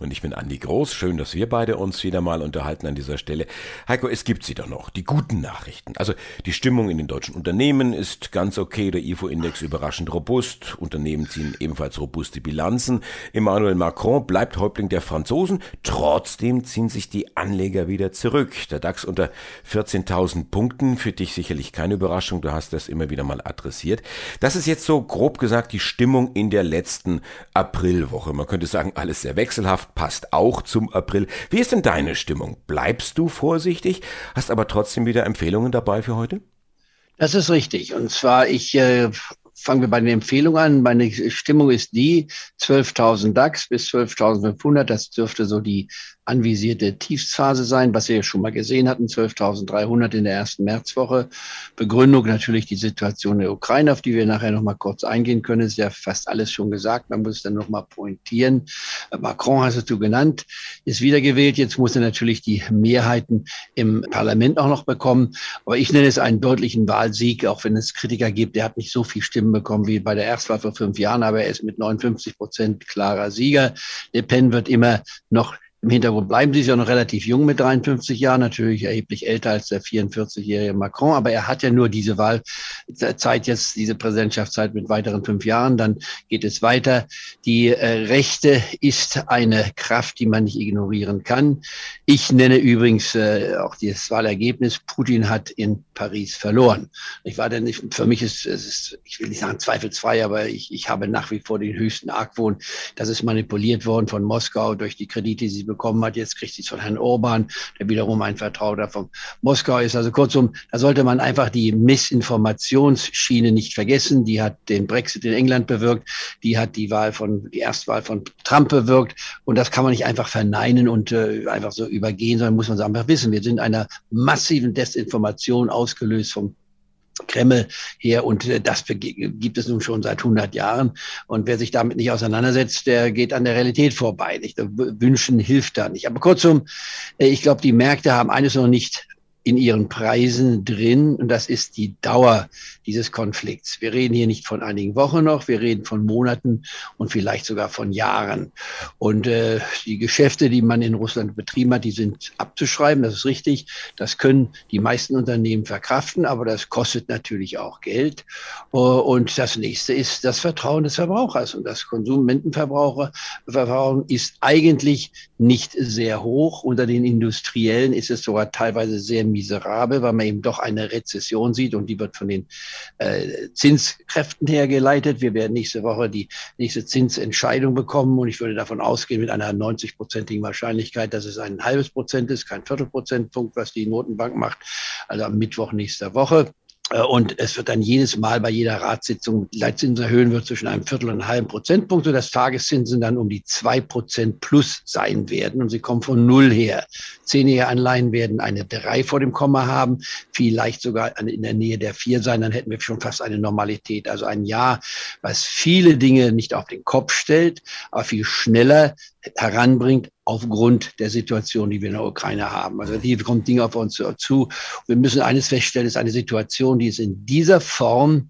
Und ich bin Andi Groß. Schön, dass wir beide uns wieder mal unterhalten an dieser Stelle. Heiko, es gibt sie doch noch. Die guten Nachrichten. Also die Stimmung in den deutschen Unternehmen ist ganz okay. Der IFO-Index überraschend robust. Unternehmen ziehen ebenfalls robuste Bilanzen. Emmanuel Macron bleibt Häuptling der Franzosen. Trotzdem ziehen sich die Anleger wieder zurück. Der DAX unter 14.000 Punkten. Für dich sicherlich keine Überraschung. Du hast das immer wieder mal adressiert. Das ist jetzt so grob gesagt die Stimmung in der letzten Aprilwoche. Man könnte sagen, alles sehr wechselhaft passt auch zum April. Wie ist denn deine Stimmung? Bleibst du vorsichtig, hast aber trotzdem wieder Empfehlungen dabei für heute? Das ist richtig. Und zwar, ich äh, fangen wir bei den Empfehlungen an. Meine Stimmung ist die 12.000 DAX bis 12.500. Das dürfte so die anvisierte Tiefsphase sein, was wir ja schon mal gesehen hatten, 12.300 in der ersten Märzwoche. Begründung natürlich die Situation der Ukraine, auf die wir nachher noch mal kurz eingehen können. Ist ja fast alles schon gesagt. Man muss es dann noch mal pointieren. Macron hast du genannt, ist wiedergewählt. Jetzt muss er natürlich die Mehrheiten im Parlament auch noch bekommen. Aber ich nenne es einen deutlichen Wahlsieg, auch wenn es Kritiker gibt. Er hat nicht so viel Stimmen bekommen wie bei der Erstwahl vor fünf Jahren, aber er ist mit 59 Prozent klarer Sieger. Le Pen wird immer noch im Hintergrund bleiben. Sie ist ja noch relativ jung mit 53 Jahren, natürlich erheblich älter als der 44-jährige Macron, aber er hat ja nur diese Wahlzeit jetzt, diese Präsidentschaftszeit mit weiteren fünf Jahren. Dann geht es weiter. Die äh, Rechte ist eine Kraft, die man nicht ignorieren kann. Ich nenne übrigens äh, auch das Wahlergebnis. Putin hat in Paris verloren. Ich war denn nicht, für mich ist es ich will nicht sagen zweifelsfrei, aber ich, ich habe nach wie vor den höchsten Argwohn. Das ist manipuliert worden von Moskau durch die Kredite, die sie bekommen hat. Jetzt kriegt sie es von Herrn Orban, der wiederum ein Vertrauter von Moskau ist. Also kurzum, da sollte man einfach die Missinformationsschiene nicht vergessen. Die hat den Brexit in England bewirkt. Die hat die Wahl von, die Erstwahl von Trump bewirkt. Und das kann man nicht einfach verneinen und äh, einfach so übergehen, sondern muss man einfach wissen. Wir sind einer massiven Desinformation ausgelöst vom Kreml her und äh, das gibt es nun schon seit 100 Jahren und wer sich damit nicht auseinandersetzt, der geht an der Realität vorbei. Nicht? Wünschen hilft da nicht. Aber kurzum, äh, ich glaube, die Märkte haben eines noch nicht in ihren Preisen drin und das ist die Dauer dieses Konflikts. Wir reden hier nicht von einigen Wochen noch, wir reden von Monaten und vielleicht sogar von Jahren. Und äh, die Geschäfte, die man in Russland betrieben hat, die sind abzuschreiben, das ist richtig. Das können die meisten Unternehmen verkraften, aber das kostet natürlich auch Geld. Und das nächste ist das Vertrauen des Verbrauchers. Und das Konsumentenverbraucher ist eigentlich nicht sehr hoch. Unter den Industriellen ist es sogar teilweise sehr miserabel, weil man eben doch eine Rezession sieht und die wird von den äh, Zinskräften hergeleitet. Wir werden nächste Woche die nächste Zinsentscheidung bekommen und ich würde davon ausgehen mit einer 90-prozentigen Wahrscheinlichkeit, dass es ein halbes Prozent ist, kein Viertelprozentpunkt, was die Notenbank macht, also am Mittwoch nächster Woche. Äh, und es wird dann jedes Mal bei jeder Ratssitzung Leitzinsen erhöhen wird zwischen einem Viertel und einem halben Prozentpunkt, sodass Tageszinsen dann um die zwei Prozent plus sein werden. Und sie kommen von Null her. Zehnjährige Anleihen werden eine drei vor dem Komma haben, vielleicht sogar in der Nähe der vier sein. Dann hätten wir schon fast eine Normalität. Also ein Jahr, was viele Dinge nicht auf den Kopf stellt, aber viel schneller heranbringt aufgrund der Situation, die wir in der Ukraine haben. Also hier kommt Dinge auf uns zu. Wir müssen eines feststellen, es ist eine Situation, die es in dieser Form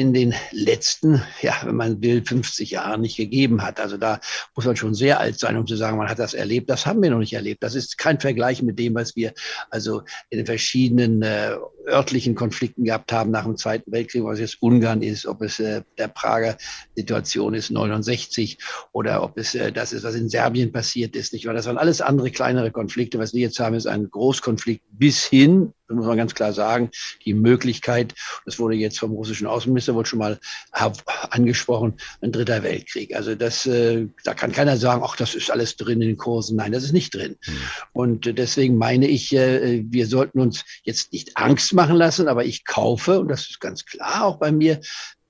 in den letzten, ja, wenn man will, 50 Jahren nicht gegeben hat. Also da muss man schon sehr alt sein, um zu sagen, man hat das erlebt. Das haben wir noch nicht erlebt. Das ist kein Vergleich mit dem, was wir also in den verschiedenen äh, örtlichen Konflikten gehabt haben nach dem Zweiten Weltkrieg, was jetzt Ungarn ist, ob es äh, der Prager Situation ist, 69, oder ob es äh, das ist, was in Serbien passiert ist, nicht wahr? Das waren alles andere kleinere Konflikte. Was wir jetzt haben, ist ein Großkonflikt bis hin muss man ganz klar sagen, die Möglichkeit, das wurde jetzt vom russischen Außenminister wohl schon mal angesprochen, ein dritter Weltkrieg. Also das, äh, da kann keiner sagen, ach, das ist alles drin in den Kursen. Nein, das ist nicht drin. Mhm. Und deswegen meine ich, äh, wir sollten uns jetzt nicht Angst machen lassen, aber ich kaufe, und das ist ganz klar auch bei mir,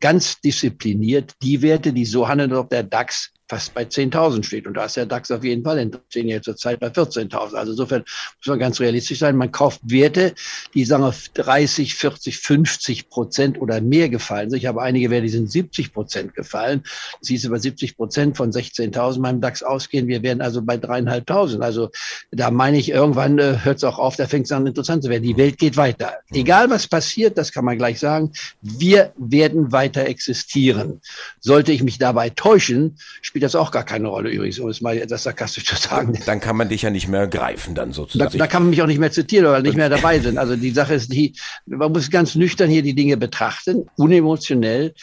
ganz diszipliniert die Werte, die so handeln, ob der DAX fast bei 10.000 steht. Und da ist der DAX auf jeden Fall in zehn Jahren zurzeit bei 14.000. Also insofern muss man ganz realistisch sein. Man kauft Werte, die sagen auf 30, 40, 50 Prozent oder mehr gefallen sind. Ich habe einige Werte, die sind 70 Prozent gefallen. Das hieß über 70 Prozent von 16.000 beim DAX ausgehen. Wir werden also bei dreieinhalbtausend. Also da meine ich, irgendwann äh, hört es auch auf, da fängt es an interessant zu werden. Die Welt geht weiter. Egal was passiert, das kann man gleich sagen, wir werden weiter existieren. Sollte ich mich dabei täuschen, das auch gar keine Rolle übrigens, um es mal etwas sarkastisch zu sagen. Dann kann man dich ja nicht mehr greifen, dann sozusagen. Da, da kann man mich auch nicht mehr zitieren, weil nicht mehr dabei sind. Also die Sache ist die, man muss ganz nüchtern hier die Dinge betrachten, unemotionell.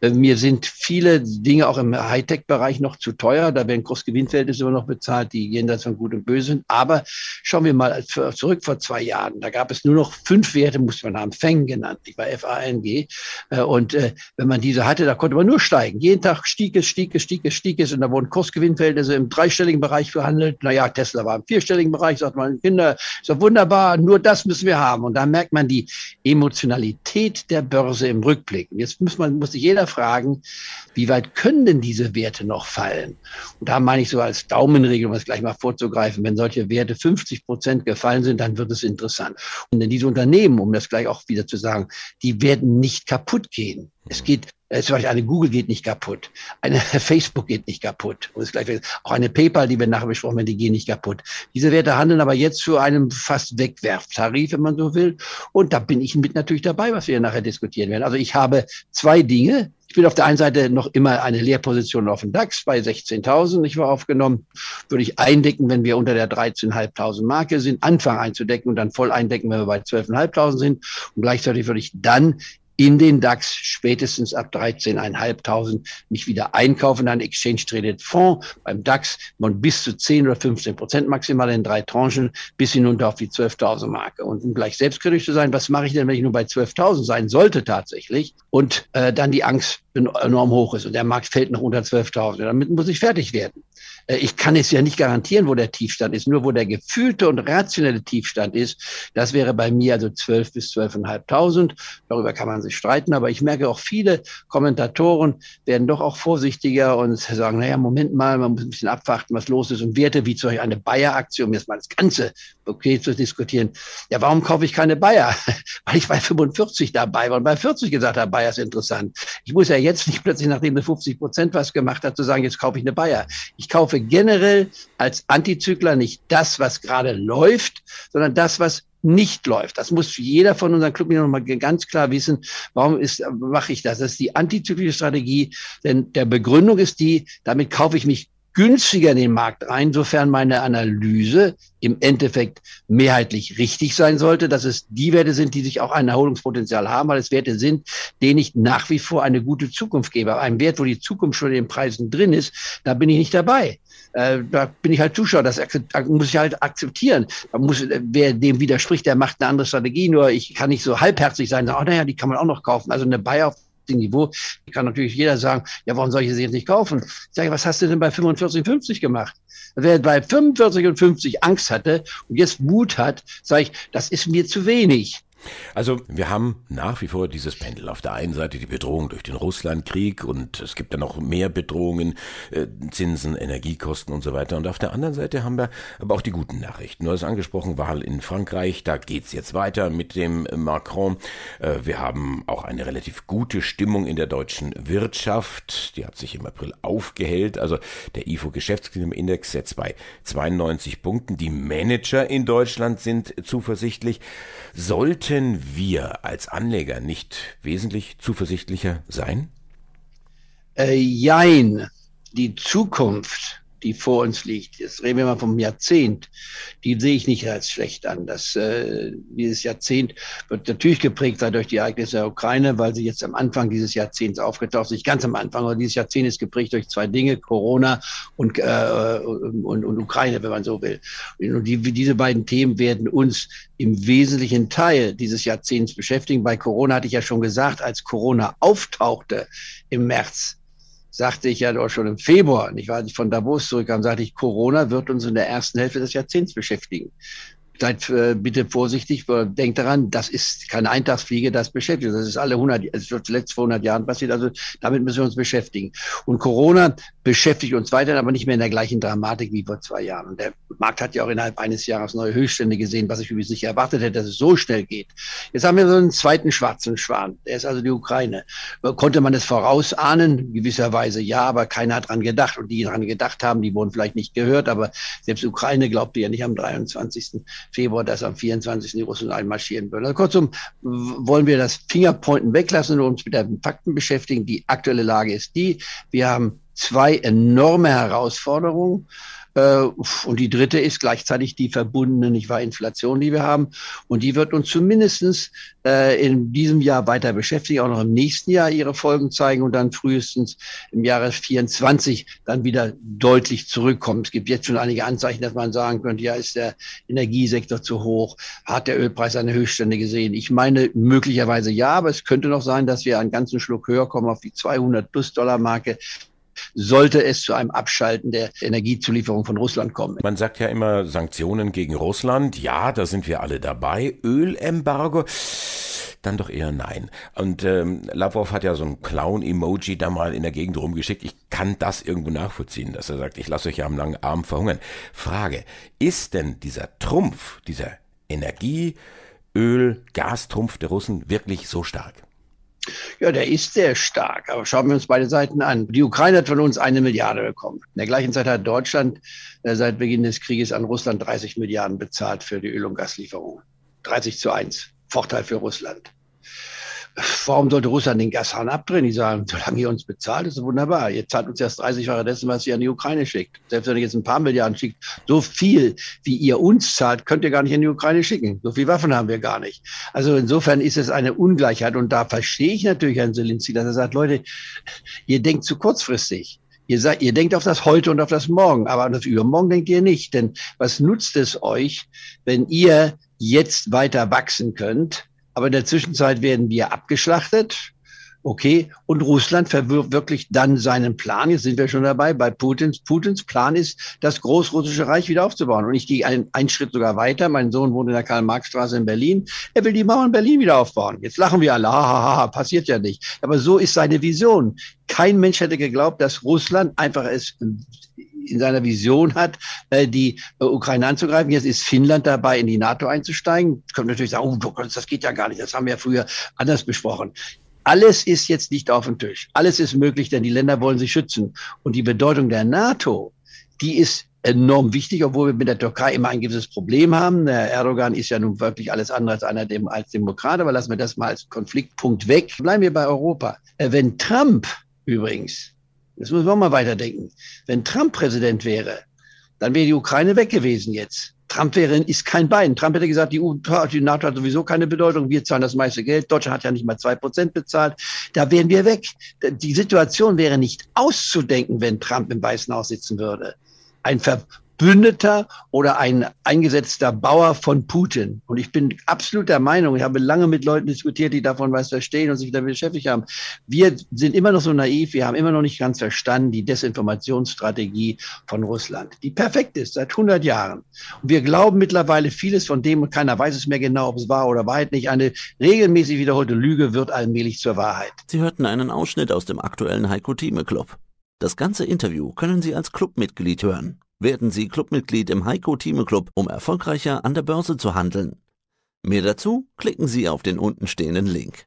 Äh, mir sind viele Dinge auch im Hightech-Bereich noch zu teuer. Da werden Kursgewinnverhältnisse immer noch bezahlt, die jenseits von Gut und Böse sind. Aber schauen wir mal zurück vor zwei Jahren. Da gab es nur noch fünf Werte, musste man haben, Feng genannt. Ich war F-A-N-G. Äh, und äh, wenn man diese hatte, da konnte man nur steigen. Jeden Tag stieg es, stieg es, stieg es, stieg es. Und da wurden Kursgewinnverhältnisse im dreistelligen Bereich verhandelt. Naja, Tesla war im vierstelligen Bereich. Sagt man, Kinder, ist doch wunderbar. Nur das müssen wir haben. Und da merkt man die Emotionalität der Börse im Rückblick. Und jetzt muss man, muss sich jeder fragen, wie weit können denn diese Werte noch fallen? Und da meine ich so als Daumenregel, um es gleich mal vorzugreifen, wenn solche Werte 50 Prozent gefallen sind, dann wird es interessant. Und denn diese Unternehmen, um das gleich auch wieder zu sagen, die werden nicht kaputt gehen. Es geht äh, zum Beispiel eine Google geht nicht kaputt, eine Facebook geht nicht kaputt. Und gleich, auch eine PayPal, die wir nachher besprochen haben, die gehen nicht kaputt. Diese Werte handeln aber jetzt zu einem fast Wegwerftarif, wenn man so will. Und da bin ich mit natürlich dabei, was wir nachher diskutieren werden. Also ich habe zwei Dinge. Ich bin auf der einen Seite noch immer eine Leerposition auf dem DAX bei 16.000. Ich war aufgenommen. Würde ich eindecken, wenn wir unter der 13.500 Marke sind, anfangen einzudecken und dann voll eindecken, wenn wir bei 12.500 sind. Und gleichzeitig würde ich dann in den DAX spätestens ab 13.500 mich wieder einkaufen, einen Exchange-Traded Fonds beim DAX von bis zu 10 oder 15 Prozent maximal in drei Tranchen bis hinunter auf die 12.000 Marke. Und um gleich selbstkritisch zu sein, was mache ich denn, wenn ich nur bei 12.000 sein sollte tatsächlich und äh, dann die Angst enorm hoch ist und der Markt fällt noch unter 12.000. Damit muss ich fertig werden. Äh, ich kann es ja nicht garantieren, wo der Tiefstand ist, nur wo der gefühlte und rationelle Tiefstand ist. Das wäre bei mir also 12 bis 12.500. Darüber kann man sich streiten, aber ich merke auch viele Kommentatoren werden doch auch vorsichtiger und sagen, naja, Moment mal, man muss ein bisschen abwarten, was los ist und Werte wie zum Beispiel eine Bayer-Aktie, um jetzt mal das Ganze okay zu diskutieren. Ja, warum kaufe ich keine Bayer? Weil ich bei 45 dabei war und bei 40 gesagt habe, Bayer ist interessant. Ich muss ja jetzt nicht plötzlich, nachdem eine 50 Prozent was gemacht hat, zu sagen, jetzt kaufe ich eine Bayer. Ich kaufe generell als Antizykler nicht das, was gerade läuft, sondern das, was nicht läuft. Das muss jeder von unseren Clubmitgliedern nochmal ganz klar wissen. Warum ist, mache ich das? Das ist die antizyklische Strategie. Denn der Begründung ist die, damit kaufe ich mich günstiger in den Markt rein, sofern meine Analyse im Endeffekt mehrheitlich richtig sein sollte, dass es die Werte sind, die sich auch ein Erholungspotenzial haben, weil es Werte sind, denen ich nach wie vor eine gute Zukunft gebe. Aber ein Wert, wo die Zukunft schon in den Preisen drin ist, da bin ich nicht dabei. Äh, da bin ich halt Zuschauer, das muss ich halt akzeptieren. Da muss, wer dem widerspricht, der macht eine andere Strategie, nur ich kann nicht so halbherzig sein, sagen, oh naja, die kann man auch noch kaufen. Also eine Buy auf Niveau kann natürlich jeder sagen, ja, warum soll ich sie jetzt nicht kaufen? Ich sage, was hast du denn bei 45, 50 gemacht? Wer bei 45 und 50 Angst hatte und jetzt Mut hat, sage ich, das ist mir zu wenig. Also wir haben nach wie vor dieses Pendel. Auf der einen Seite die Bedrohung durch den Russlandkrieg und es gibt dann noch mehr Bedrohungen, äh, Zinsen, Energiekosten und so weiter. Und auf der anderen Seite haben wir aber auch die guten Nachrichten. Du hast angesprochen, Wahl in Frankreich, da geht's jetzt weiter mit dem Macron. Äh, wir haben auch eine relativ gute Stimmung in der deutschen Wirtschaft. Die hat sich im April aufgehellt. Also der IFO Geschäftsklimaindex setzt bei 92 Punkten. Die Manager in Deutschland sind zuversichtlich. Sollten Sollten wir als Anleger nicht wesentlich zuversichtlicher sein? Äh, jein. Die Zukunft die vor uns liegt, jetzt reden wir mal vom Jahrzehnt, die sehe ich nicht als schlecht an. Das, äh, dieses Jahrzehnt wird natürlich geprägt sein durch die Ereignisse der Ukraine, weil sie jetzt am Anfang dieses Jahrzehnts aufgetaucht sind, ganz am Anfang, aber dieses Jahrzehnt ist geprägt durch zwei Dinge, Corona und, äh, und, und Ukraine, wenn man so will. Und die, diese beiden Themen werden uns im wesentlichen Teil dieses Jahrzehnts beschäftigen. Bei Corona hatte ich ja schon gesagt, als Corona auftauchte im März, sagte ich ja doch schon im Februar, nicht wahr, als ich von Davos zurückkam, sagte ich, Corona wird uns in der ersten Hälfte des Jahrzehnts beschäftigen. Seid äh, bitte vorsichtig, denkt daran, das ist keine Eintagsfliege, das beschäftigt. Das ist alle 100, es wird zuletzt vor 100 Jahren passiert, also damit müssen wir uns beschäftigen. Und Corona beschäftigt uns weiterhin, aber nicht mehr in der gleichen Dramatik wie vor zwei Jahren. Und der Markt hat ja auch innerhalb eines Jahres neue Höchststände gesehen, was ich übrigens nicht erwartet hätte, dass es so schnell geht. Jetzt haben wir so einen zweiten schwarzen Schwan. Der ist also die Ukraine. Konnte man es vorausahnen? Gewisserweise ja, aber keiner hat dran gedacht. Und die dran gedacht haben, die wurden vielleicht nicht gehört. Aber selbst Ukraine glaubte ja nicht am 23. Februar, dass am 24. die Russen einmarschieren würden. Also kurzum, wollen wir das Fingerpointen weglassen und uns mit den Fakten beschäftigen. Die aktuelle Lage ist die, wir haben zwei enorme Herausforderungen. Äh, und die dritte ist gleichzeitig die verbundene, nicht wahr, Inflation, die wir haben. Und die wird uns zumindestens äh, in diesem Jahr weiter beschäftigen, auch noch im nächsten Jahr ihre Folgen zeigen und dann frühestens im Jahre 24 dann wieder deutlich zurückkommen. Es gibt jetzt schon einige Anzeichen, dass man sagen könnte, ja, ist der Energiesektor zu hoch? Hat der Ölpreis seine Höchststände gesehen? Ich meine, möglicherweise ja, aber es könnte noch sein, dass wir einen ganzen Schluck höher kommen auf die 200 plus Dollar Marke sollte es zu einem Abschalten der Energiezulieferung von Russland kommen. Man sagt ja immer Sanktionen gegen Russland. Ja, da sind wir alle dabei. Ölembargo dann doch eher nein. Und ähm, Lavrov hat ja so ein Clown-Emoji da mal in der Gegend rumgeschickt. Ich kann das irgendwo nachvollziehen, dass er sagt, ich lasse euch ja am langen Arm verhungern. Frage, ist denn dieser Trumpf, dieser Energie, Öl, Gastrumpf der Russen wirklich so stark? Ja, der ist sehr stark. Aber schauen wir uns beide Seiten an. Die Ukraine hat von uns eine Milliarde bekommen. In der gleichen Zeit hat Deutschland äh, seit Beginn des Krieges an Russland 30 Milliarden bezahlt für die Öl- und Gaslieferungen. 30 zu 1. Vorteil für Russland warum sollte Russland den Gashahn abdrehen? Die sagen, solange ihr uns bezahlt, ist wunderbar. Ihr zahlt uns erst 30-fache dessen, was ihr an die Ukraine schickt. Selbst wenn ihr jetzt ein paar Milliarden schickt, so viel, wie ihr uns zahlt, könnt ihr gar nicht in die Ukraine schicken. So viel Waffen haben wir gar nicht. Also insofern ist es eine Ungleichheit. Und da verstehe ich natürlich Herrn Zelensky, dass er sagt, Leute, ihr denkt zu kurzfristig. Ihr, seid, ihr denkt auf das Heute und auf das Morgen, aber an das Übermorgen denkt ihr nicht. Denn was nutzt es euch, wenn ihr jetzt weiter wachsen könnt, aber in der Zwischenzeit werden wir abgeschlachtet. Okay, und Russland verwirklicht dann seinen Plan. Jetzt sind wir schon dabei. Bei Putins, Putins Plan ist, das Großrussische Reich wieder aufzubauen. Und ich gehe einen, einen Schritt sogar weiter. Mein Sohn wohnt in der Karl-Marx-Straße in Berlin. Er will die Mauer in Berlin wieder aufbauen. Jetzt lachen wir alle. Ha, ha, passiert ja nicht. Aber so ist seine Vision. Kein Mensch hätte geglaubt, dass Russland einfach es in seiner Vision hat, äh, die äh, Ukraine anzugreifen. Jetzt ist Finnland dabei, in die NATO einzusteigen. Können natürlich sagen, oh, das geht ja gar nicht. Das haben wir ja früher anders besprochen. Alles ist jetzt nicht auf dem Tisch. Alles ist möglich, denn die Länder wollen sich schützen. Und die Bedeutung der NATO, die ist enorm wichtig, obwohl wir mit der Türkei immer ein gewisses Problem haben. Der Erdogan ist ja nun wirklich alles andere als einer dem, als Demokrat, aber lassen wir das mal als Konfliktpunkt weg. Bleiben wir bei Europa. Äh, wenn Trump übrigens das müssen wir auch mal weiterdenken. Wenn Trump Präsident wäre, dann wäre die Ukraine weg gewesen jetzt. Trump wäre, ist kein Bein. Trump hätte gesagt, die, die NATO hat sowieso keine Bedeutung. Wir zahlen das meiste Geld. Deutschland hat ja nicht mal zwei Prozent bezahlt. Da wären wir weg. Die Situation wäre nicht auszudenken, wenn Trump im Weißen Haus sitzen würde. Ein Ver Verbündeter oder ein eingesetzter Bauer von Putin. Und ich bin absolut der Meinung, ich habe lange mit Leuten diskutiert, die davon was verstehen und sich damit beschäftigt haben. Wir sind immer noch so naiv, wir haben immer noch nicht ganz verstanden die Desinformationsstrategie von Russland, die perfekt ist seit 100 Jahren. Und wir glauben mittlerweile vieles von dem und keiner weiß es mehr genau, ob es wahr oder Wahrheit nicht. Eine regelmäßig wiederholte Lüge wird allmählich zur Wahrheit. Sie hörten einen Ausschnitt aus dem aktuellen Heiko Thieme Club. Das ganze Interview können Sie als Clubmitglied hören. Werden Sie Clubmitglied im Heiko Thieme Club, um erfolgreicher an der Börse zu handeln. Mehr dazu klicken Sie auf den untenstehenden Link.